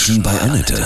Menschen bei Annette.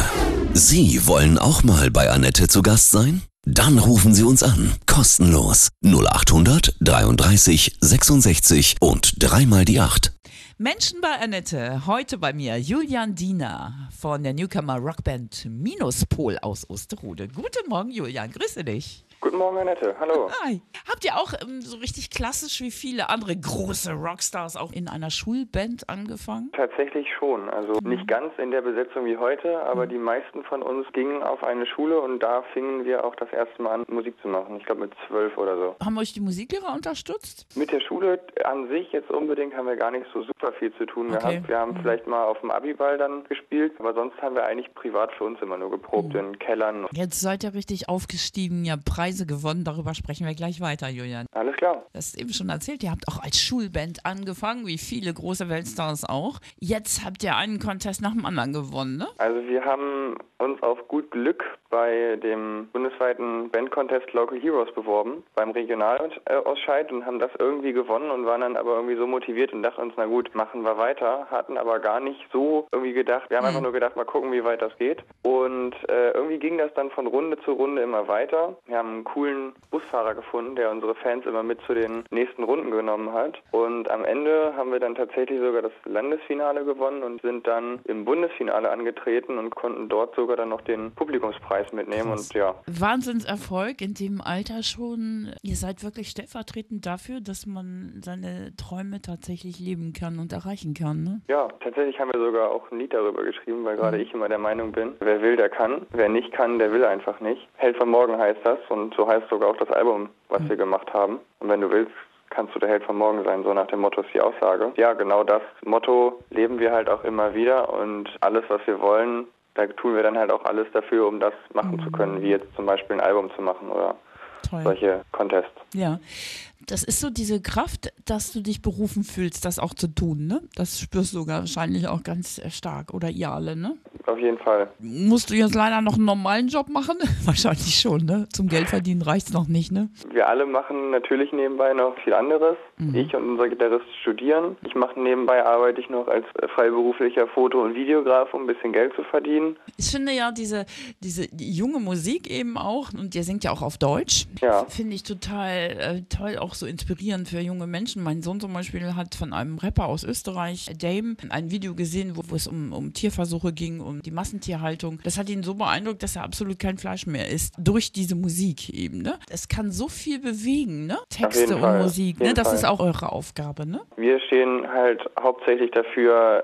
Sie wollen auch mal bei Annette zu Gast sein? Dann rufen Sie uns an. Kostenlos. 0800 33 66 und dreimal die 8. Menschen bei Annette. Heute bei mir Julian Diener von der Newcomer Rockband Minuspol aus Osterode. Guten Morgen, Julian. Grüße dich. Guten Morgen, Annette. Hallo. Hi. Habt ihr auch ähm, so richtig klassisch wie viele andere große Rockstars auch in einer Schulband angefangen? Tatsächlich schon. Also nicht ganz in der Besetzung wie heute, aber die meisten von uns gingen auf eine Schule und da fingen wir auch das erste Mal an, Musik zu machen. Ich glaube mit zwölf oder so. Haben euch die Musiklehrer unterstützt? Mit der Schule an sich jetzt unbedingt haben wir gar nicht so super viel zu tun Okay. gehabt. Wir haben vielleicht mal auf dem Abiball dann gespielt, aber sonst haben wir eigentlich privat für uns immer nur geprobt in Kellern. Jetzt seid ihr richtig aufgestiegen, ihr habt Preise gewonnen, darüber sprechen wir gleich weiter, Julian. Alles klar. Du hast eben schon erzählt, ihr habt auch als Schulband angefangen, wie viele große Weltstars auch. Jetzt habt ihr einen Contest nach dem anderen gewonnen, ne? Also wir haben uns auf gut Glück bei dem bundesweiten Bandcontest Local Heroes beworben, beim Regionalausscheid und haben das irgendwie gewonnen und waren dann aber irgendwie so motiviert und dachten uns, na gut, machen wir weiter, hatten aber gar nicht so irgendwie gedacht, wir haben einfach nur gedacht, mal gucken, wie weit das geht. Und äh, irgendwie ging das dann von Runde zu Runde immer weiter. Wir haben einen coolen Busfahrer gefunden, der unsere Fans immer mit zu den nächsten Runden genommen hat. Und am Ende haben wir dann tatsächlich sogar das Landesfinale gewonnen und sind dann im Bundesfinale angetreten und konnten dort sogar dann noch den Publikumspreis mitnehmen. Krass. Und ja, Wahnsinnserfolg in dem Alter schon. Ihr seid wirklich stellvertretend dafür, dass man seine Träume tatsächlich leben kann und erreichen kann, ne? ja, tatsächlich haben wir sogar auch ein Lied darüber geschrieben, weil gerade ich immer der Meinung bin, wer will, der kann. Wer nicht kann, der will einfach nicht. Held von morgen heißt das und so heißt sogar auch das Album, was wir gemacht haben. Und wenn du willst, kannst du der Held von morgen sein, so nach dem Motto ist die Aussage. Ja, genau das Motto leben wir halt auch immer wieder und alles, was wir wollen, da tun wir dann halt auch alles dafür, um das machen zu können, wie jetzt zum Beispiel ein Album zu machen oder Toll. solche Contests. Ja. Das ist so diese Kraft, dass du dich berufen fühlst, das auch zu tun, ne? Das spürst du wahrscheinlich auch ganz äh, stark. Oder ihr alle, ne? Auf jeden Fall. Musst du jetzt leider noch einen normalen Job machen? Wahrscheinlich schon, ne? Zum Geld verdienen reicht's noch nicht, ne? Wir alle machen natürlich nebenbei noch viel anderes. Ich und unser Gitarrist studieren. Ich mache nebenbei, arbeite ich noch als äh, freiberuflicher Foto- und Videograf, um ein bisschen Geld zu verdienen. Ich finde ja diese, diese junge Musik eben auch, und ihr singt ja auch auf Deutsch, Ja. finde ich total äh, toll, auch so inspirierend für junge Menschen. Mein Sohn zum Beispiel hat von einem Rapper aus Österreich, Dame, ein Video gesehen, wo, wo es um, um Tierversuche ging, um die Massentierhaltung. Das hat ihn so beeindruckt, dass er absolut kein Fleisch mehr isst, durch diese Musik eben. Ne? Es kann so viel bewegen, ne? Texte und Fall, Musik. Ne? Das ist Fall. auch eure Aufgabe, ne? Wir stehen halt hauptsächlich dafür,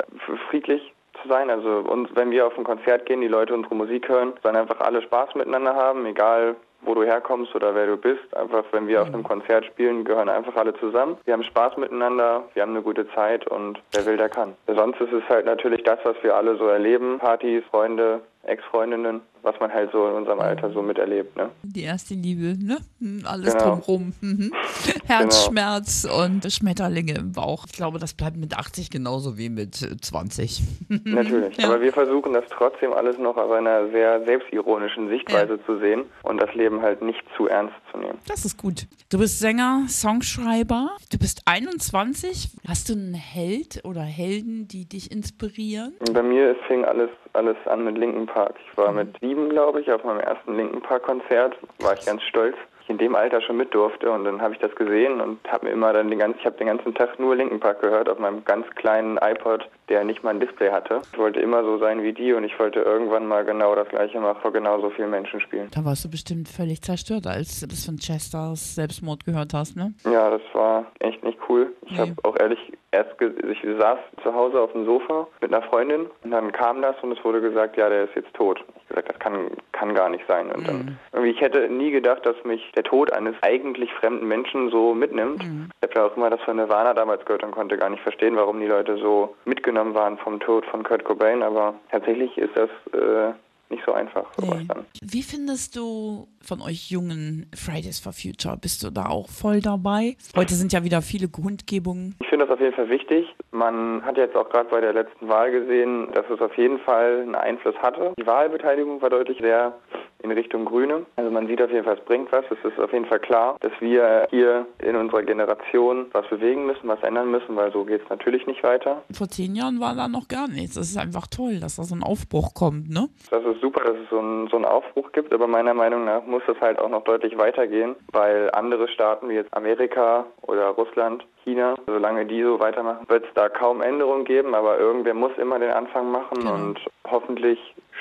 friedlich zu sein. Also uns, wenn wir auf ein Konzert gehen, die Leute unsere Musik hören, sollen einfach alle Spaß miteinander haben, egal wo du herkommst oder wer du bist. Einfach, wenn wir auf einem Konzert spielen, gehören einfach alle zusammen. Wir haben Spaß miteinander, wir haben eine gute Zeit und wer will, der kann. Sonst ist es halt natürlich das, was wir alle so erleben. Partys, Freunde, Ex-Freundinnen, was man halt so in unserem Alter so miterlebt, ne? Die erste Liebe, ne? Hm, Alles Genau. drumrum. Mhm. Herzschmerz und Schmetterlinge im Bauch. Ich glaube, das bleibt mit 80 genauso wie mit äh, 20. Natürlich. Ja. Aber wir versuchen das trotzdem alles noch aus einer sehr selbstironischen Sichtweise zu sehen und das Leben halt nicht zu ernst zu nehmen. Das ist gut. Du bist Sänger, Songschreiber. Du bist 21. Hast du einen Held oder Helden, die dich inspirieren? Bei mir fing alles, alles an mit Linken Park. Ich war mit sieben, glaube ich, auf meinem ersten Linken Park Konzert. War ich ganz stolz. Ich in dem Alter schon mit durfte und dann habe ich das gesehen und habe mir immer dann den ganzen, ich habe den ganzen Tag nur Linken Park gehört auf meinem ganz kleinen iPod, der nicht mal ein Display hatte. Ich wollte immer so sein wie die und ich wollte irgendwann mal genau das gleiche machen, vor genauso vielen Menschen spielen. Da warst du bestimmt völlig zerstört, als du das von Chesters Selbstmord gehört hast, ne? Ja, das war echt nicht cool. Ich Nee. habe auch ehrlich erst, ich saß zu Hause auf dem Sofa mit einer Freundin und dann kam das und es wurde gesagt, ja, der ist jetzt tot. Ich gesagt, das kann, kann gar nicht sein. Und dann, irgendwie, ich hätte nie gedacht, dass mich der Tod eines eigentlich fremden Menschen so mitnimmt. Ich habe ja auch immer das von Nirvana damals gehört und konnte gar nicht verstehen, warum die Leute so mitgenommen waren vom Tod von Kurt Cobain, aber tatsächlich ist das äh, nicht so einfach, Nee. Wie findest du von euch jungen Fridays for Future? Bist du da auch voll dabei? Heute sind ja wieder viele Kundgebungen. Ich finde das auf jeden Fall wichtig. Man hat jetzt auch gerade bei der letzten Wahl gesehen, dass es auf jeden Fall einen Einfluss hatte. Die Wahlbeteiligung war deutlich sehr in Richtung Grüne. Also man sieht auf jeden Fall, es bringt was. Es ist auf jeden Fall klar, dass wir hier in unserer Generation was bewegen müssen, was ändern müssen, weil so geht es natürlich nicht weiter. Vor zehn Jahren war da noch gar nichts. Das ist einfach toll, dass da so ein Aufbruch kommt, ne? Das ist super, dass es so einen, so einen Aufbruch gibt, aber meiner Meinung nach muss es halt auch noch deutlich weitergehen, weil andere Staaten wie jetzt Amerika oder Russland China. Solange die so weitermachen, wird es da kaum Änderungen geben, aber irgendwer muss immer den Anfang machen Genau. und hoffentlich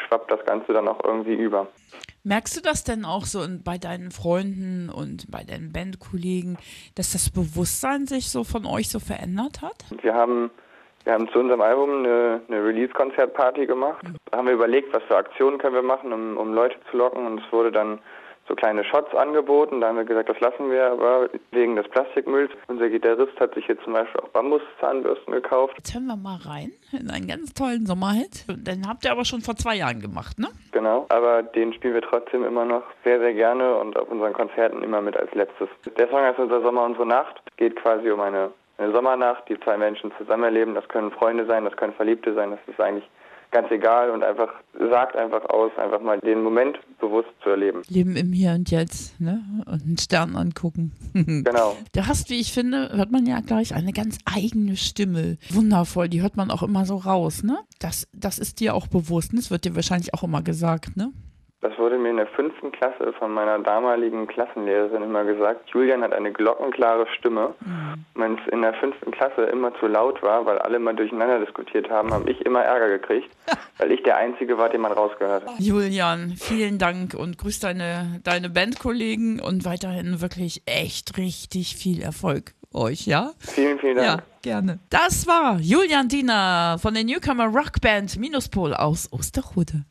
schwappt das Ganze dann auch irgendwie über. Merkst du das denn auch so bei deinen Freunden und bei deinen Bandkollegen, dass das Bewusstsein sich so von euch so verändert hat? Wir haben, wir haben zu unserem Album eine, eine Release-Konzertparty gemacht. Da haben wir überlegt, was für Aktionen können wir machen, um, um Leute zu locken und es wurde dann so kleine Shots angeboten. Da haben wir gesagt, das lassen wir aber wegen des Plastikmülls. Unser Gitarrist hat sich jetzt zum Beispiel auch Bambuszahnbürsten gekauft. Jetzt hören wir mal rein in einen ganz tollen Sommerhit. Den habt ihr aber schon vor zwei Jahren gemacht, ne? Genau, aber den spielen wir trotzdem immer noch sehr, sehr gerne und auf unseren Konzerten immer mit als letztes. Der Song heißt Unser Sommer, unsere Nacht. Es geht quasi um eine, eine Sommernacht, die zwei Menschen zusammen erleben. Das können Freunde sein, das können Verliebte sein, das ist eigentlich ganz egal und einfach sagt einfach aus, einfach mal den Moment bewusst zu erleben. Leben im Hier und Jetzt, ne? Und einen Stern angucken. Genau. Du hast, wie ich finde, hört man ja gleich eine ganz eigene Stimme. Wundervoll, die hört man auch immer so raus, ne? Das, das ist dir auch bewusst, ne? Das wird dir wahrscheinlich auch immer gesagt, ne? Das wurde mir in der fünften Klasse von meiner damaligen Klassenlehrerin immer gesagt. Julian hat eine glockenklare Stimme. Wenn es in der fünften Klasse immer zu laut war, weil alle mal durcheinander diskutiert haben, habe ich immer Ärger gekriegt, weil ich der Einzige war, den man rausgehört hat. Julian, vielen Dank und grüß deine, deine Bandkollegen und weiterhin wirklich echt richtig viel Erfolg euch, ja? Vielen, vielen Dank. Ja, gerne. Das war Julian Diener von der Newcomer Rockband Minuspol aus Osterhude.